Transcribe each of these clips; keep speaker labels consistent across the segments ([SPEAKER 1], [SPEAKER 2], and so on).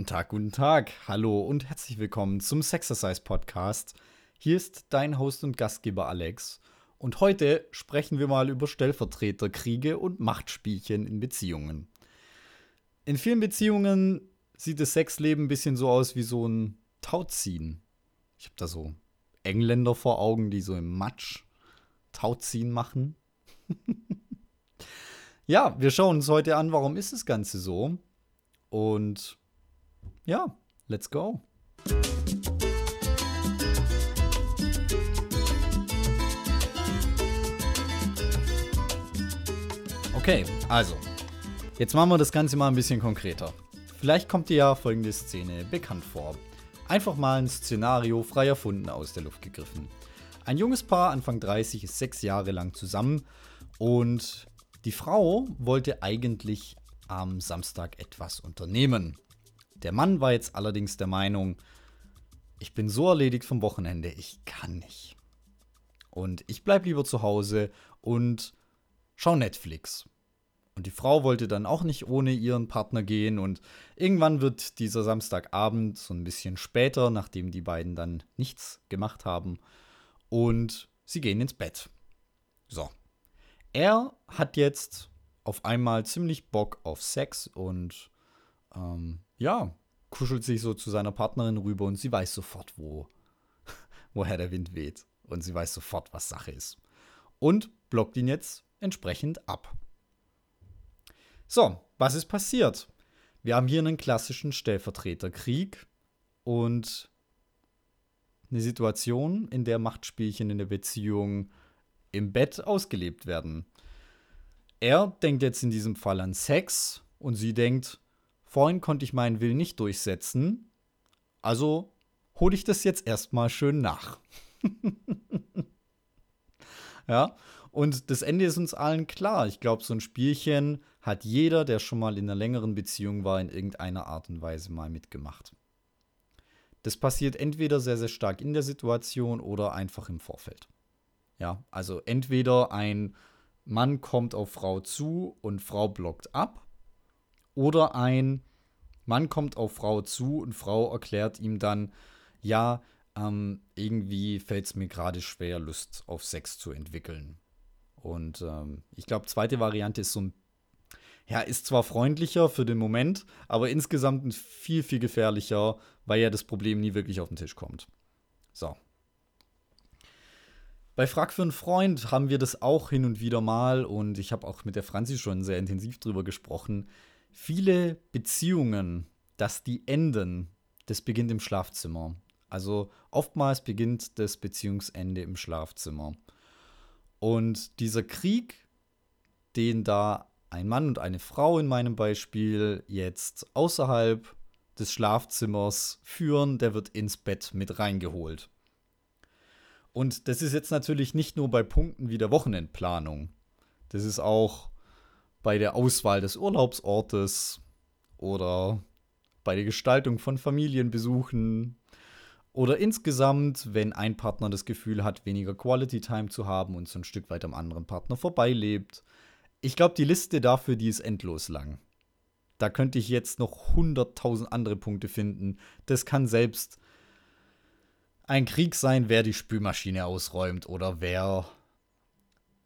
[SPEAKER 1] Guten Tag, guten Tag. Hallo und herzlich willkommen zum Sexercise Podcast. Hier ist dein Host und Gastgeber Alex. Und heute sprechen wir mal über Stellvertreterkriege und Machtspielchen in Beziehungen. In vielen Beziehungen sieht das Sexleben ein bisschen so aus wie so ein Tauziehen. Ich habe da so Engländer vor Augen, die so im Matsch Tauziehen machen. ja, wir schauen uns heute an, warum ist das Ganze so. Und ja, let's go. Okay, also, jetzt machen wir das Ganze mal ein bisschen konkreter. Vielleicht kommt dir ja folgende Szene bekannt vor. Einfach mal ein Szenario frei erfunden aus der Luft gegriffen. Ein junges Paar, Anfang 30, ist sechs Jahre lang zusammen und die Frau wollte eigentlich am Samstag etwas unternehmen. Der Mann war jetzt allerdings der Meinung, ich bin so erledigt vom Wochenende, ich kann nicht. Und ich bleib lieber zu Hause und schau Netflix. Und die Frau wollte dann auch nicht ohne ihren Partner gehen. Und irgendwann wird dieser Samstagabend so ein bisschen später, nachdem die beiden dann nichts gemacht haben. Und sie gehen ins Bett. So. Er hat jetzt auf einmal ziemlich Bock auf Sex und ähm, ja, kuschelt sich so zu seiner Partnerin rüber und sie weiß sofort, wo, woher der Wind weht. Und sie weiß sofort, was Sache ist. Und blockt ihn jetzt entsprechend ab. So, was ist passiert? Wir haben hier einen klassischen Stellvertreterkrieg und eine Situation, in der Machtspielchen in der Beziehung im Bett ausgelebt werden. Er denkt jetzt in diesem Fall an Sex und sie denkt, vorhin konnte ich meinen Willen nicht durchsetzen, also hole ich das jetzt erstmal schön nach. ja, und das Ende ist uns allen klar. Ich glaube, so ein Spielchen hat jeder, der schon mal in einer längeren Beziehung war, in irgendeiner Art und Weise mal mitgemacht. Das passiert entweder sehr, sehr stark in der Situation oder einfach im Vorfeld. Ja, also entweder ein Mann kommt auf Frau zu und Frau blockt ab. Oder ein Mann kommt auf Frau zu und Frau erklärt ihm dann, ja, ähm, irgendwie fällt es mir gerade schwer, Lust auf Sex zu entwickeln. Und ähm, ich glaube, zweite Variante ist so ein, ja, ist zwar freundlicher für den Moment, aber insgesamt viel, viel gefährlicher, weil ja das Problem nie wirklich auf den Tisch kommt. So, bei Frag für einen Freund haben wir das auch hin und wieder mal und ich habe auch mit der Franzi schon sehr intensiv drüber gesprochen. Viele Beziehungen, dass die enden, das beginnt im Schlafzimmer. Also oftmals beginnt das Beziehungsende im Schlafzimmer. Und dieser Krieg, den da ein Mann und eine Frau in meinem Beispiel jetzt außerhalb des Schlafzimmers führen, der wird ins Bett mit reingeholt. Und das ist jetzt natürlich nicht nur bei Punkten wie der Wochenendplanung. Das ist auch bei der Auswahl des Urlaubsortes oder bei der Gestaltung von Familienbesuchen oder insgesamt, wenn ein Partner das Gefühl hat, weniger Quality Time zu haben und so ein Stück weit am anderen Partner vorbeilebt. Ich glaube, die Liste dafür, die ist endlos lang. Da könnte ich jetzt noch hunderttausend andere Punkte finden. Das kann selbst ein Krieg sein, wer die Spülmaschine ausräumt oder wer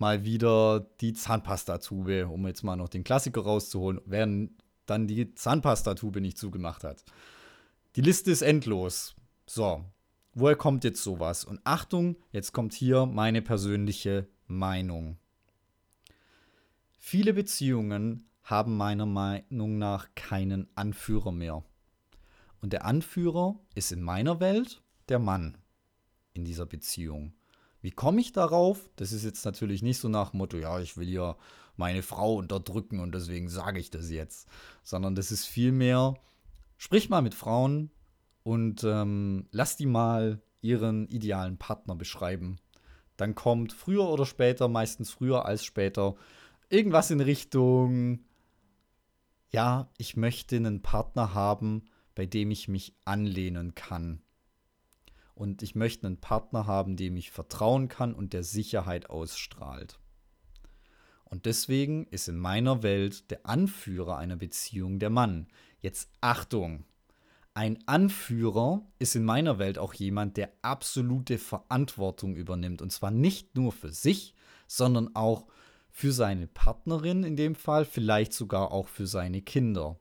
[SPEAKER 1] mal wieder die Zahnpastatube, um jetzt mal noch den Klassiker rauszuholen, wer dann die Zahnpastatube nicht zugemacht hat. Die Liste ist endlos. So, woher kommt jetzt sowas? Und Achtung, jetzt kommt hier meine persönliche Meinung. Viele Beziehungen haben meiner Meinung nach keinen Anführer mehr. Und der Anführer ist in meiner Welt der Mann in dieser Beziehung. Wie komme ich darauf? Das ist jetzt natürlich nicht so nach Motto, ja, ich will ja meine Frau unterdrücken und deswegen sage ich das jetzt, sondern das ist vielmehr, sprich mal mit Frauen und ähm, lass die mal ihren idealen Partner beschreiben. Dann kommt früher oder später, meistens früher als später, irgendwas in Richtung, ja, ich möchte einen Partner haben, bei dem ich mich anlehnen kann und ich möchte einen Partner haben, dem ich vertrauen kann und der Sicherheit ausstrahlt. Und deswegen ist in meiner Welt der Anführer einer Beziehung der Mann. Jetzt Achtung! Ein Anführer ist in meiner Welt auch jemand, der absolute Verantwortung übernimmt. Und zwar nicht nur für sich, sondern auch für seine Partnerin in dem Fall, vielleicht sogar auch für seine Kinder.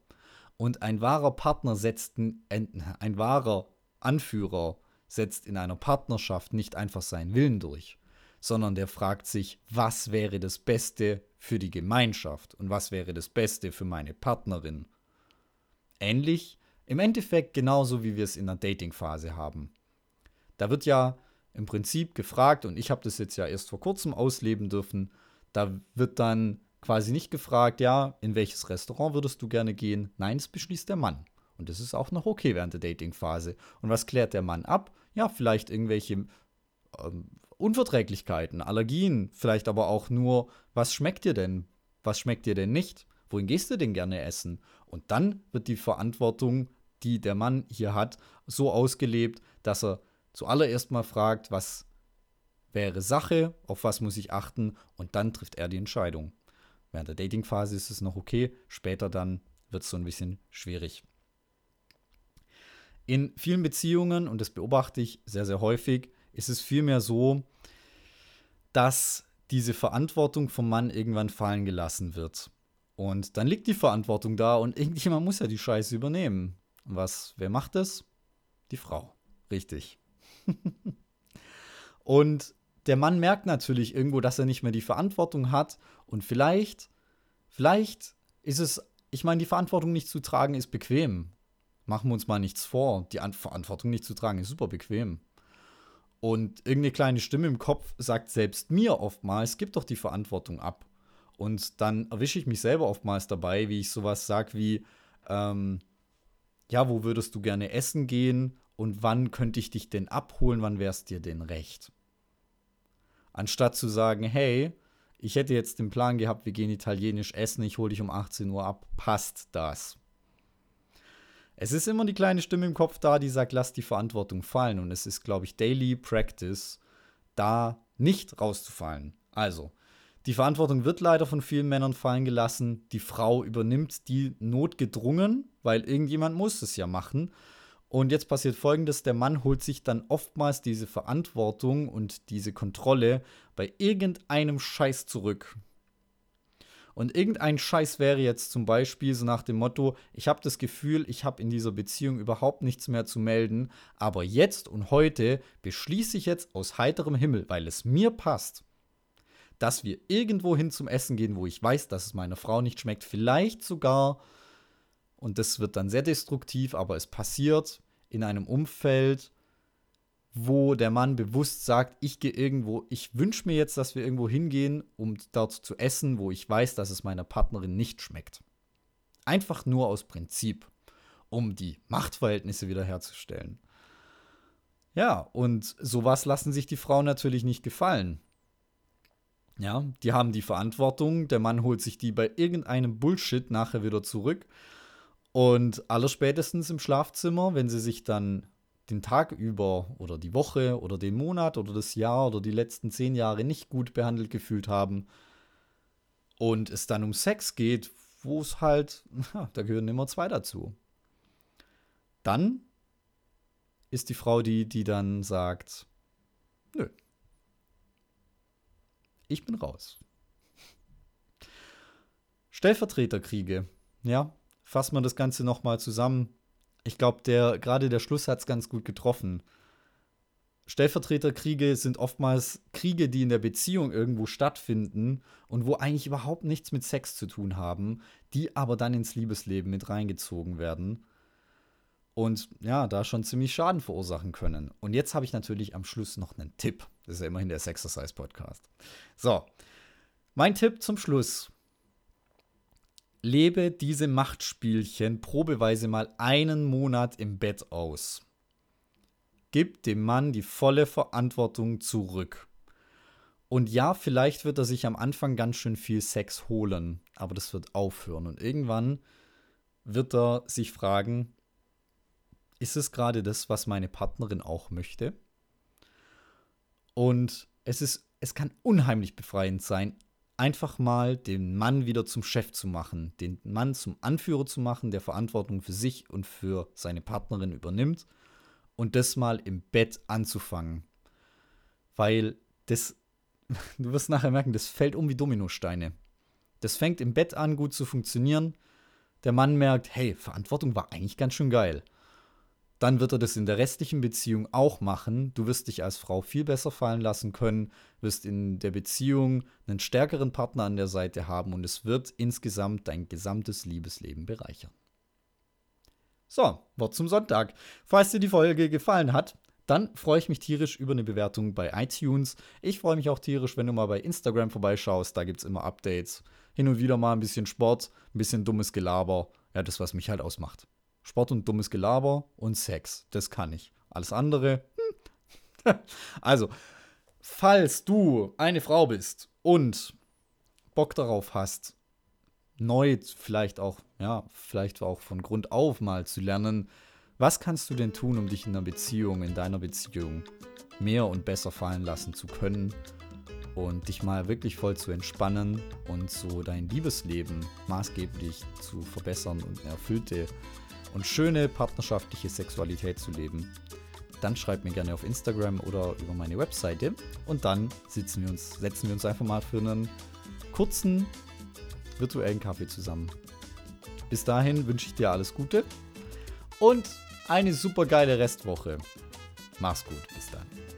[SPEAKER 1] Und ein wahrer Partner setzt, ein, ein wahrer Anführer setzt in einer Partnerschaft nicht einfach seinen Willen durch, sondern der fragt sich, was wäre das Beste für die Gemeinschaft und was wäre das Beste für meine Partnerin. Ähnlich, im Endeffekt genauso wie wir es in der Dating-Phase haben. Da wird ja im Prinzip gefragt, und ich habe das jetzt ja erst vor kurzem ausleben dürfen, da wird dann quasi nicht gefragt, ja, in welches Restaurant würdest du gerne gehen? Nein, es beschließt der Mann. Und das ist auch noch okay während der Dating-Phase. Und was klärt der Mann ab? Ja, vielleicht irgendwelche ähm, Unverträglichkeiten, Allergien, vielleicht aber auch nur, was schmeckt dir denn? Was schmeckt dir denn nicht? Wohin gehst du denn gerne essen? Und dann wird die Verantwortung, die der Mann hier hat, so ausgelebt, dass er zuallererst mal fragt, was wäre Sache, auf was muss ich achten und dann trifft er die Entscheidung. Während der Dating-Phase ist es noch okay, später dann wird es so ein bisschen schwierig. In vielen Beziehungen, und das beobachte ich sehr, sehr häufig, ist es vielmehr so, dass diese Verantwortung vom Mann irgendwann fallen gelassen wird. Und dann liegt die Verantwortung da und irgendjemand muss ja die Scheiße übernehmen. Und was, wer macht das? Die Frau. Richtig. und der Mann merkt natürlich irgendwo, dass er nicht mehr die Verantwortung hat und vielleicht, vielleicht ist es, ich meine, die Verantwortung nicht zu tragen ist bequem machen wir uns mal nichts vor. Die Verantwortung nicht zu tragen ist super bequem. Und irgendeine kleine Stimme im Kopf sagt selbst mir oftmals, gib doch die Verantwortung ab. Und dann erwische ich mich selber oftmals dabei, wie ich sowas sage wie, ähm, ja, wo würdest du gerne essen gehen und wann könnte ich dich denn abholen, wann wär's dir denn recht? Anstatt zu sagen, hey, ich hätte jetzt den Plan gehabt, wir gehen italienisch essen, ich hole dich um 18 Uhr ab, passt das? Es ist immer die kleine Stimme im Kopf da, die sagt, lass die Verantwortung fallen. Und es ist, glaube ich, Daily Practice, da nicht rauszufallen. Also, die Verantwortung wird leider von vielen Männern fallen gelassen. Die Frau übernimmt die notgedrungen, weil irgendjemand muss es ja machen. Und jetzt passiert folgendes: Der Mann holt sich dann oftmals diese Verantwortung und diese Kontrolle bei irgendeinem Scheiß zurück. Und irgendein Scheiß wäre jetzt zum Beispiel so nach dem Motto, ich habe das Gefühl, ich habe in dieser Beziehung überhaupt nichts mehr zu melden, aber jetzt und heute beschließe ich jetzt aus heiterem Himmel, weil es mir passt, dass wir irgendwo hin zum Essen gehen, wo ich weiß, dass es meiner Frau nicht schmeckt, vielleicht sogar, und das wird dann sehr destruktiv, aber es passiert in einem Umfeld, wo der Mann bewusst sagt, ich gehe irgendwo, ich wünsche mir jetzt, dass wir irgendwo hingehen, um dort zu essen, wo ich weiß, dass es meiner Partnerin nicht schmeckt. Einfach nur aus Prinzip, um die Machtverhältnisse wiederherzustellen. Ja, und sowas lassen sich die Frauen natürlich nicht gefallen. Ja, die haben die Verantwortung, der Mann holt sich die bei irgendeinem Bullshit nachher wieder zurück. Und allerspätestens im Schlafzimmer, wenn sie sich dann den Tag über oder die Woche oder den Monat oder das Jahr oder die letzten zehn Jahre nicht gut behandelt gefühlt haben und es dann um Sex geht, wo es halt, da gehören immer zwei dazu. Dann ist die Frau die, die dann sagt, nö, ich bin raus. Stellvertreterkriege, ja, fassen wir das Ganze nochmal zusammen ich glaube, der, gerade der Schluss hat es ganz gut getroffen. Stellvertreterkriege sind oftmals Kriege, die in der Beziehung irgendwo stattfinden und wo eigentlich überhaupt nichts mit Sex zu tun haben, die aber dann ins Liebesleben mit reingezogen werden und ja, da schon ziemlich Schaden verursachen können. Und jetzt habe ich natürlich am Schluss noch einen Tipp. Das ist ja immerhin der Sexercise Podcast. So, mein Tipp zum Schluss lebe diese Machtspielchen probeweise mal einen Monat im Bett aus. Gib dem Mann die volle Verantwortung zurück. Und ja, vielleicht wird er sich am Anfang ganz schön viel Sex holen, aber das wird aufhören. Und irgendwann wird er sich fragen, ist es gerade das, was meine Partnerin auch möchte? Und es ist, es kann unheimlich befreiend sein, einfach mal den Mann wieder zum Chef zu machen, den Mann zum Anführer zu machen, der Verantwortung für sich und für seine Partnerin übernimmt und das mal im Bett anzufangen. Weil das, du wirst nachher merken, das fällt um wie Dominosteine. Das fängt im Bett an, gut zu funktionieren. Der Mann merkt, hey, Verantwortung war eigentlich ganz schön geil dann wird er das in der restlichen Beziehung auch machen. Du wirst dich als Frau viel besser fallen lassen können, wirst in der Beziehung einen stärkeren Partner an der Seite haben und es wird insgesamt dein gesamtes Liebesleben bereichern. So, Wort zum Sonntag. Falls dir die Folge gefallen hat, dann freue ich mich tierisch über eine Bewertung bei iTunes. Ich freue mich auch tierisch, wenn du mal bei Instagram vorbeischaust. Da gibt es immer Updates. Hin und wieder mal ein bisschen Sport, ein bisschen dummes Gelaber. Ja, das, was mich halt ausmacht. Sport und dummes Gelaber und Sex. Das kann ich. Alles andere. Hm. also, falls du eine Frau bist und Bock darauf hast, neu vielleicht auch, ja, vielleicht auch von Grund auf mal zu lernen, was kannst du denn tun, um dich in einer Beziehung, in deiner Beziehung mehr und besser fallen lassen zu können und dich mal wirklich voll zu entspannen und so dein Liebesleben maßgeblich zu verbessern und erfüllte und schöne partnerschaftliche Sexualität zu leben, dann schreibt mir gerne auf Instagram oder über meine Webseite und dann sitzen wir uns, setzen wir uns einfach mal für einen kurzen virtuellen Kaffee zusammen. Bis dahin wünsche ich dir alles Gute und eine super geile Restwoche. Mach's gut, bis dann.